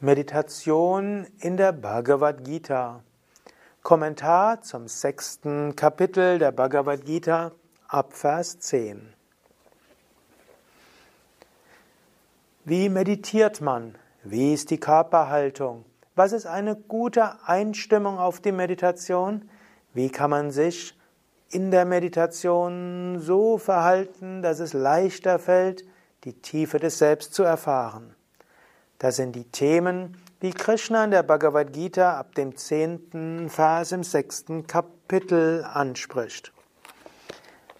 Meditation in der Bhagavad Gita. Kommentar zum sechsten Kapitel der Bhagavad Gita ab Vers 10. Wie meditiert man? Wie ist die Körperhaltung? Was ist eine gute Einstimmung auf die Meditation? Wie kann man sich in der Meditation so verhalten, dass es leichter fällt, die Tiefe des Selbst zu erfahren? Das sind die Themen, die Krishna in der Bhagavad Gita ab dem zehnten Vers im sechsten Kapitel anspricht.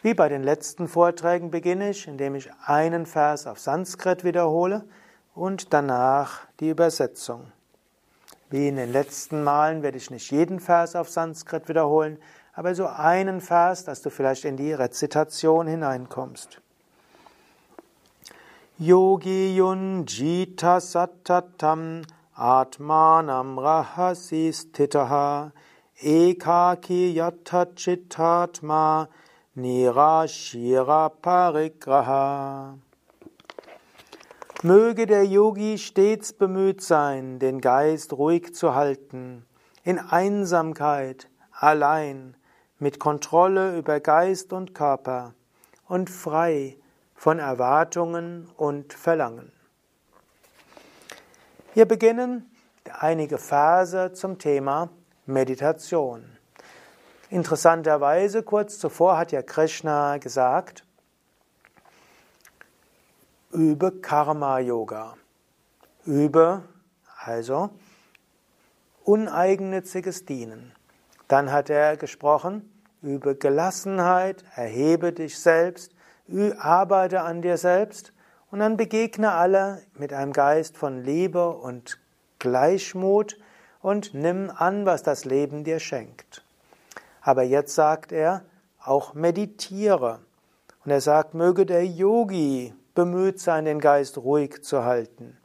Wie bei den letzten Vorträgen beginne ich, indem ich einen Vers auf Sanskrit wiederhole und danach die Übersetzung. Wie in den letzten Malen werde ich nicht jeden Vers auf Sanskrit wiederholen, aber so einen Vers, dass du vielleicht in die Rezitation hineinkommst. Yogi Yunjita Sattatam Atmanam Rahasi Stitaha Ekaki Yatachitatma Nirashira Parigraha. Möge der Yogi stets bemüht sein, den Geist ruhig zu halten, in Einsamkeit, allein, mit Kontrolle über Geist und Körper und frei von Erwartungen und Verlangen. Wir beginnen einige Verse zum Thema Meditation. Interessanterweise, kurz zuvor hat ja Krishna gesagt, übe Karma-Yoga. Übe also uneigennütziges Dienen. Dann hat er gesprochen, übe Gelassenheit, erhebe dich selbst, arbeite an dir selbst und dann begegne alle mit einem Geist von Liebe und Gleichmut und nimm an, was das Leben dir schenkt. Aber jetzt sagt er, auch meditiere. Und er sagt, möge der Yogi bemüht sein, den Geist ruhig zu halten.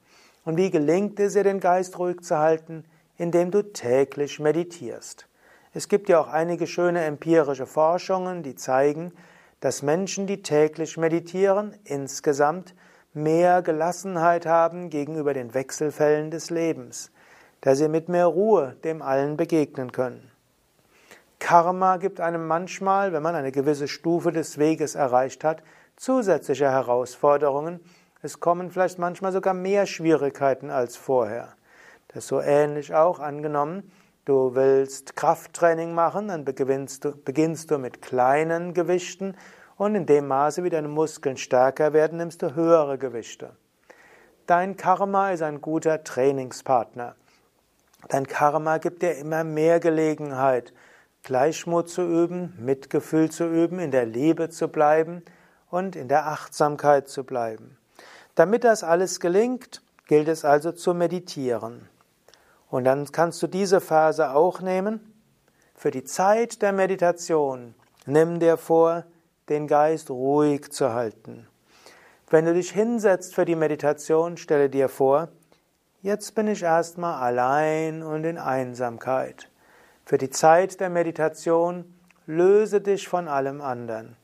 Und wie gelingt es dir, den Geist ruhig zu halten? Indem du täglich meditierst. Es gibt ja auch einige schöne empirische Forschungen, die zeigen, dass Menschen, die täglich meditieren, insgesamt mehr Gelassenheit haben gegenüber den Wechselfällen des Lebens, dass sie mit mehr Ruhe dem allen begegnen können. Karma gibt einem manchmal, wenn man eine gewisse Stufe des Weges erreicht hat, zusätzliche Herausforderungen. Es kommen vielleicht manchmal sogar mehr Schwierigkeiten als vorher. Das ist so ähnlich auch angenommen. Du willst Krafttraining machen, dann beginnst du, beginnst du mit kleinen Gewichten und in dem Maße, wie deine Muskeln stärker werden, nimmst du höhere Gewichte. Dein Karma ist ein guter Trainingspartner. Dein Karma gibt dir immer mehr Gelegenheit, Gleichmut zu üben, Mitgefühl zu üben, in der Liebe zu bleiben und in der Achtsamkeit zu bleiben. Damit das alles gelingt, gilt es also zu meditieren. Und dann kannst du diese Phase auch nehmen. Für die Zeit der Meditation nimm dir vor, den Geist ruhig zu halten. Wenn du dich hinsetzt für die Meditation, stelle dir vor, jetzt bin ich erstmal allein und in Einsamkeit. Für die Zeit der Meditation löse dich von allem anderen.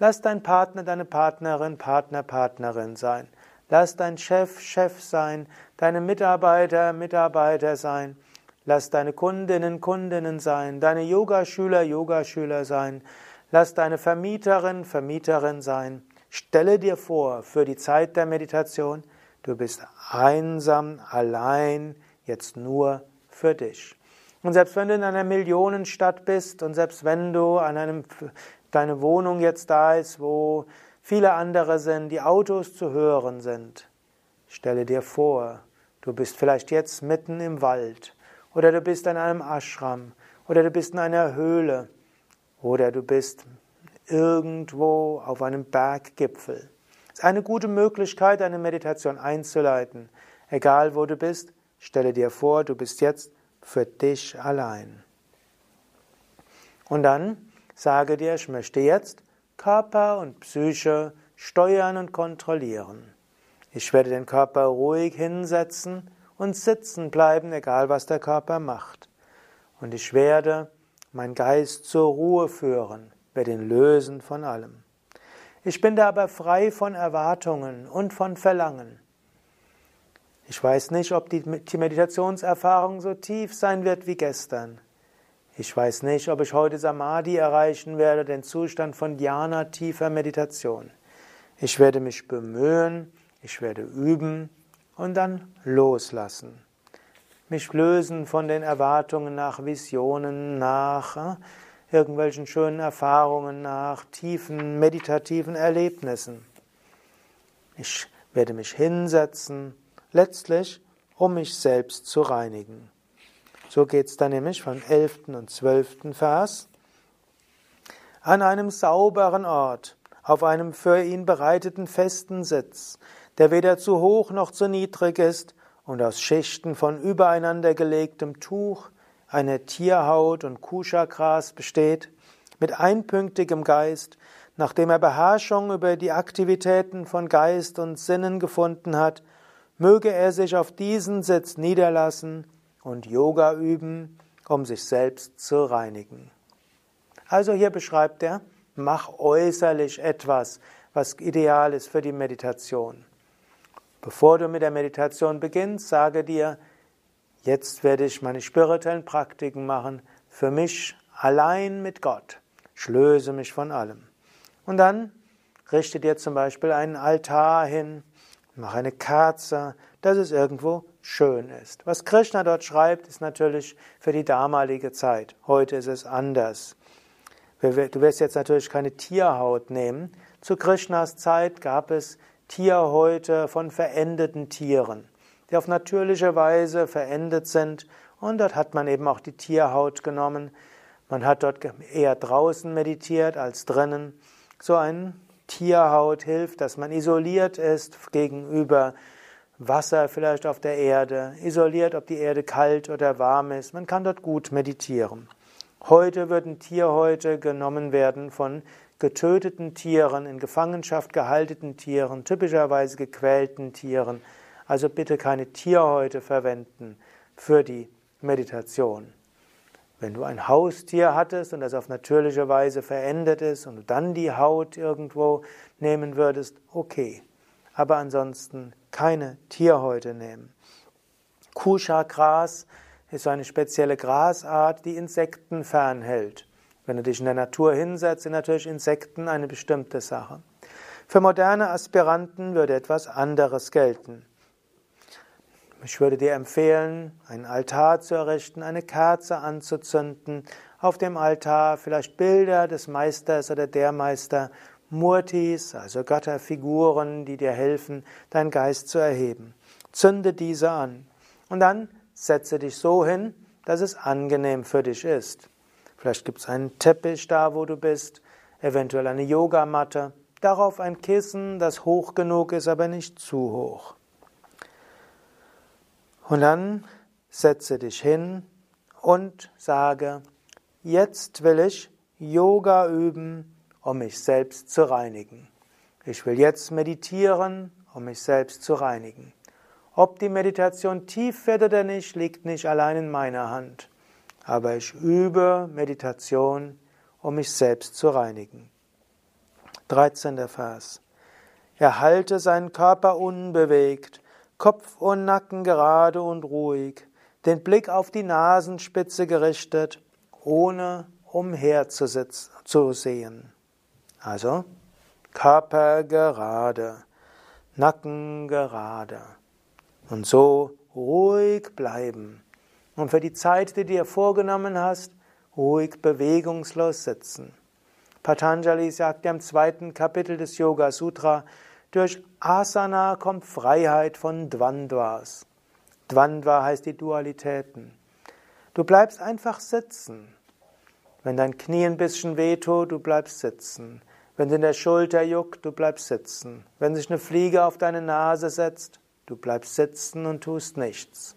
Lass dein Partner, deine Partnerin, Partner, Partnerin sein. Lass dein Chef, Chef sein, deine Mitarbeiter, Mitarbeiter sein. Lass deine Kundinnen, Kundinnen sein, deine Yogaschüler, Yogaschüler sein. Lass deine Vermieterin Vermieterin sein. Stelle dir vor, für die Zeit der Meditation, du bist einsam, allein, jetzt nur für dich. Und selbst wenn du in einer Millionenstadt bist und selbst wenn du an einem, deine Wohnung jetzt da ist, wo viele andere sind, die Autos zu hören sind, stelle dir vor, du bist vielleicht jetzt mitten im Wald oder du bist in einem Ashram oder du bist in einer Höhle oder du bist irgendwo auf einem Berggipfel. Es ist eine gute Möglichkeit, eine Meditation einzuleiten. Egal wo du bist, stelle dir vor, du bist jetzt für dich allein. Und dann sage dir, ich möchte jetzt Körper und Psyche steuern und kontrollieren. Ich werde den Körper ruhig hinsetzen und sitzen bleiben, egal was der Körper macht. Und ich werde mein Geist zur Ruhe führen, werde ihn lösen von allem. Ich bin da aber frei von Erwartungen und von Verlangen. Ich weiß nicht, ob die Meditationserfahrung so tief sein wird wie gestern. Ich weiß nicht, ob ich heute Samadhi erreichen werde, den Zustand von Dhyana, tiefer Meditation. Ich werde mich bemühen, ich werde üben und dann loslassen. Mich lösen von den Erwartungen nach Visionen, nach äh, irgendwelchen schönen Erfahrungen, nach tiefen meditativen Erlebnissen. Ich werde mich hinsetzen, letztlich, um mich selbst zu reinigen. So geht es dann nämlich vom 11. und 12. Vers. An einem sauberen Ort, auf einem für ihn bereiteten festen Sitz, der weder zu hoch noch zu niedrig ist und aus Schichten von übereinander gelegtem Tuch, einer Tierhaut und Kuschagras besteht, mit einpünktigem Geist, nachdem er Beherrschung über die Aktivitäten von Geist und Sinnen gefunden hat, möge er sich auf diesen Sitz niederlassen und Yoga üben, um sich selbst zu reinigen. Also hier beschreibt er, mach äußerlich etwas, was ideal ist für die Meditation. Bevor du mit der Meditation beginnst, sage dir, jetzt werde ich meine spirituellen Praktiken machen, für mich allein mit Gott. Ich löse mich von allem. Und dann richte dir zum Beispiel einen Altar hin, mach eine Kerze, dass es irgendwo schön ist. Was Krishna dort schreibt, ist natürlich für die damalige Zeit. Heute ist es anders. Du wirst jetzt natürlich keine Tierhaut nehmen. Zu Krishnas Zeit gab es Tierhäute von verendeten Tieren, die auf natürliche Weise verendet sind. Und dort hat man eben auch die Tierhaut genommen. Man hat dort eher draußen meditiert als drinnen. So ein Tierhaut hilft, dass man isoliert ist gegenüber Wasser vielleicht auf der Erde, isoliert, ob die Erde kalt oder warm ist. Man kann dort gut meditieren. Heute würden Tierhäute genommen werden von getöteten Tieren, in Gefangenschaft gehaltenen Tieren, typischerweise gequälten Tieren. Also bitte keine Tierhäute verwenden für die Meditation. Wenn du ein Haustier hattest und das auf natürliche Weise verendet ist und du dann die Haut irgendwo nehmen würdest, okay. Aber ansonsten keine Tierhäute nehmen. Kusha-Gras ist eine spezielle Grasart, die Insekten fernhält. Wenn du dich in der Natur hinsetzt, sind natürlich Insekten eine bestimmte Sache. Für moderne Aspiranten würde etwas anderes gelten. Ich würde dir empfehlen, einen Altar zu errichten, eine Kerze anzuzünden, auf dem Altar vielleicht Bilder des Meisters oder der Meister, Murtis, also Götterfiguren, die dir helfen, deinen Geist zu erheben. Zünde diese an und dann setze dich so hin, dass es angenehm für dich ist. Vielleicht gibt es einen Teppich da, wo du bist, eventuell eine Yogamatte, darauf ein Kissen, das hoch genug ist, aber nicht zu hoch. Und dann setze dich hin und sage, jetzt will ich Yoga üben, um mich selbst zu reinigen. Ich will jetzt meditieren, um mich selbst zu reinigen. Ob die Meditation tief wird oder nicht, liegt nicht allein in meiner Hand. Aber ich übe Meditation, um mich selbst zu reinigen. 13. Vers. Erhalte seinen Körper unbewegt, Kopf und Nacken gerade und ruhig, den Blick auf die Nasenspitze gerichtet, ohne umherzusehen. Also Körper gerade, Nacken gerade. Und so ruhig bleiben. Und für die Zeit, die du dir vorgenommen hast, ruhig bewegungslos sitzen. Patanjali sagt im zweiten Kapitel des Yoga Sutra, durch Asana kommt Freiheit von Dvandvas. Dvandva heißt die Dualitäten. Du bleibst einfach sitzen. Wenn dein Knie ein bisschen wehtut, du bleibst sitzen. Wenn es in der Schulter juckt, du bleibst sitzen. Wenn sich eine Fliege auf deine Nase setzt, du bleibst sitzen und tust nichts.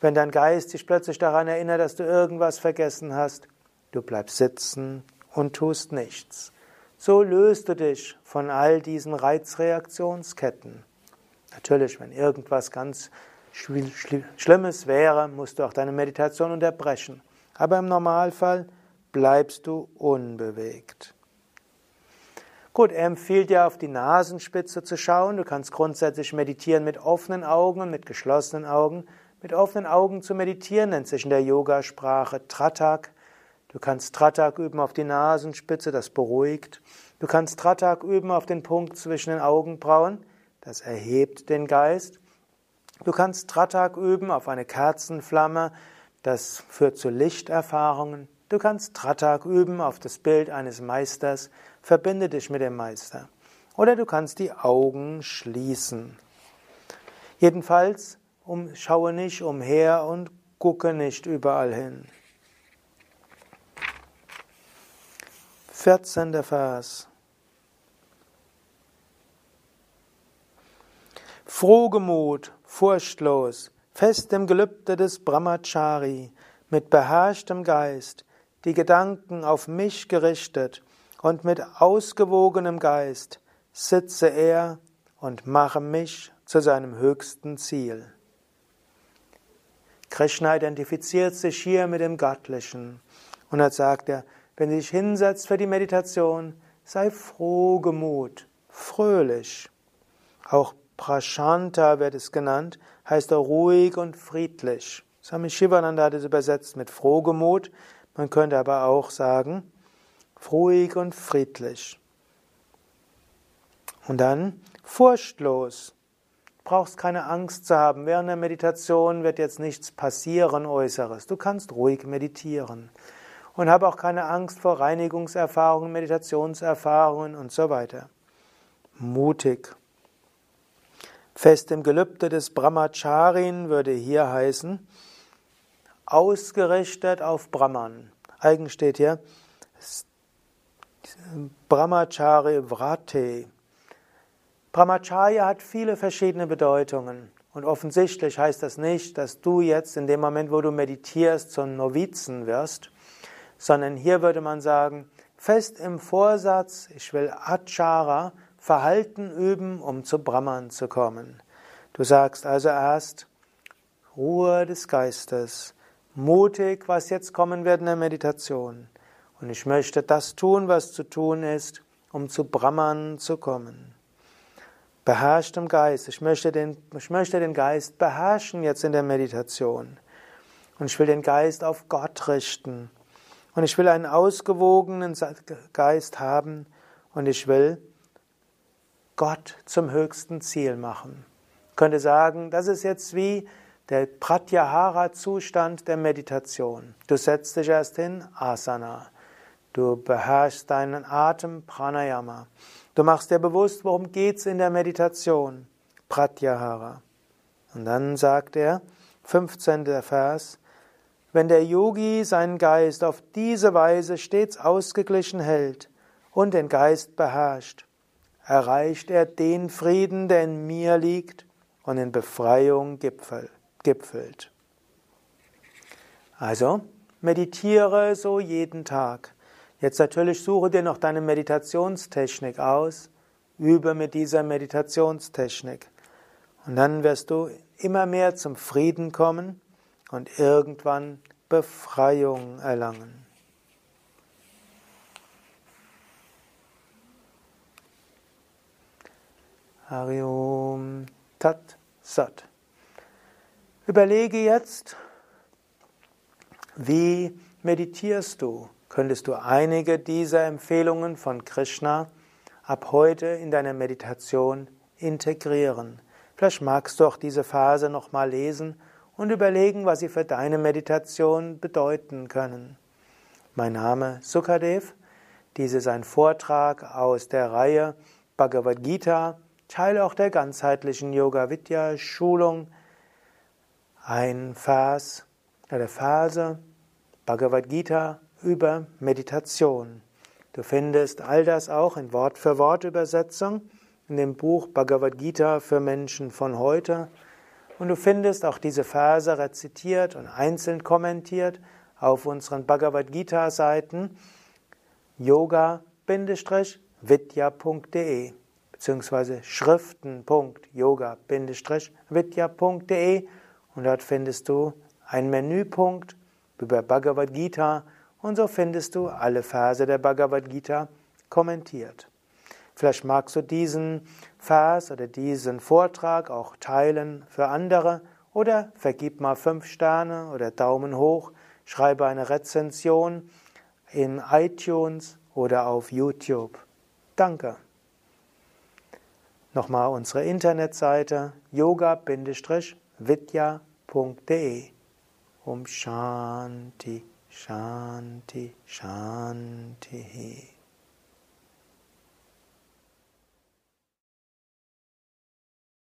Wenn dein Geist dich plötzlich daran erinnert, dass du irgendwas vergessen hast, du bleibst sitzen und tust nichts. So löst du dich von all diesen Reizreaktionsketten. Natürlich, wenn irgendwas ganz Schlimmes wäre, musst du auch deine Meditation unterbrechen. Aber im Normalfall bleibst du unbewegt. Gut, er empfiehlt dir auf die Nasenspitze zu schauen. Du kannst grundsätzlich meditieren mit offenen Augen und mit geschlossenen Augen. Mit offenen Augen zu meditieren nennt sich in der Yogasprache Tratak. Du kannst Tratak üben auf die Nasenspitze, das beruhigt. Du kannst Tratak üben auf den Punkt zwischen den Augenbrauen, das erhebt den Geist. Du kannst Tratak üben auf eine Kerzenflamme, das führt zu Lichterfahrungen. Du kannst Tratak üben auf das Bild eines Meisters, verbinde dich mit dem Meister. Oder du kannst die Augen schließen. Jedenfalls um, schaue nicht umher und gucke nicht überall hin. 14. Vers. Frohgemut, furchtlos, fest im Gelübde des Brahmachari, mit beherrschtem Geist, die Gedanken auf mich gerichtet und mit ausgewogenem Geist sitze er und mache mich zu seinem höchsten Ziel. Krishna identifiziert sich hier mit dem Göttlichen und er sagt er, wenn du dich hinsetzt für die Meditation, sei frohgemut, fröhlich. Auch Prashanta wird es genannt, heißt er ruhig und friedlich. Swami Shivananda hat es übersetzt mit Frohgemut. Man könnte aber auch sagen, ruhig und friedlich. Und dann furchtlos. Du brauchst keine Angst zu haben. Während der Meditation wird jetzt nichts passieren Äußeres. Du kannst ruhig meditieren. Und habe auch keine Angst vor Reinigungserfahrungen, Meditationserfahrungen und so weiter. Mutig. Fest im Gelübde des Brahmacharin würde hier heißen, ausgerichtet auf Brahman. Eigen steht hier Brahmachari Vrate. Brahmacharya hat viele verschiedene Bedeutungen. Und offensichtlich heißt das nicht, dass du jetzt in dem Moment, wo du meditierst, zum Novizen wirst, sondern hier würde man sagen, fest im Vorsatz, ich will Achara, Verhalten üben, um zu Brahman zu kommen. Du sagst also erst Ruhe des Geistes, mutig, was jetzt kommen wird in der Meditation. Und ich möchte das tun, was zu tun ist, um zu Brahman zu kommen. Beherrschtem Geist. Ich möchte, den, ich möchte den Geist beherrschen jetzt in der Meditation. Und ich will den Geist auf Gott richten. Und ich will einen ausgewogenen Geist haben. Und ich will Gott zum höchsten Ziel machen. Ich könnte sagen, das ist jetzt wie der Pratyahara-Zustand der Meditation. Du setzt dich erst hin, Asana. Du beherrschst deinen Atem, Pranayama. Du machst dir bewusst, worum geht's in der Meditation, Pratyahara. Und dann sagt er, 15. Vers, wenn der Yogi seinen Geist auf diese Weise stets ausgeglichen hält und den Geist beherrscht, erreicht er den Frieden, der in mir liegt und in Befreiung gipfelt. Also, meditiere so jeden Tag. Jetzt natürlich suche dir noch deine Meditationstechnik aus, übe mit dieser Meditationstechnik. Und dann wirst du immer mehr zum Frieden kommen und irgendwann Befreiung erlangen. Hariom Tat Sat. Überlege jetzt, wie meditierst du? Könntest du einige dieser Empfehlungen von Krishna ab heute in deiner Meditation integrieren? Vielleicht magst du auch diese Phase nochmal lesen und überlegen, was sie für deine Meditation bedeuten können. Mein Name Sukadev. Dies ist ein Vortrag aus der Reihe Bhagavad Gita Teil auch der ganzheitlichen Yoga Vidya Schulung. Ein Vers oder Verse Bhagavad Gita über Meditation. Du findest all das auch in Wort für Wort Übersetzung in dem Buch Bhagavad Gita für Menschen von heute. Und du findest auch diese Verse rezitiert und einzeln kommentiert auf unseren Bhagavad Gita Seiten yoga-vidya.de beziehungsweise schriften.yoga-vidya.de und dort findest du einen Menüpunkt über Bhagavad Gita und so findest du alle Verse der Bhagavad Gita kommentiert. Vielleicht magst du diesen Vers oder diesen Vortrag auch teilen für andere oder vergib mal fünf Sterne oder Daumen hoch, schreibe eine Rezension in iTunes oder auf YouTube. Danke. Nochmal unsere Internetseite yoga-vidya.de Um Shanti, Shanti, Shanti.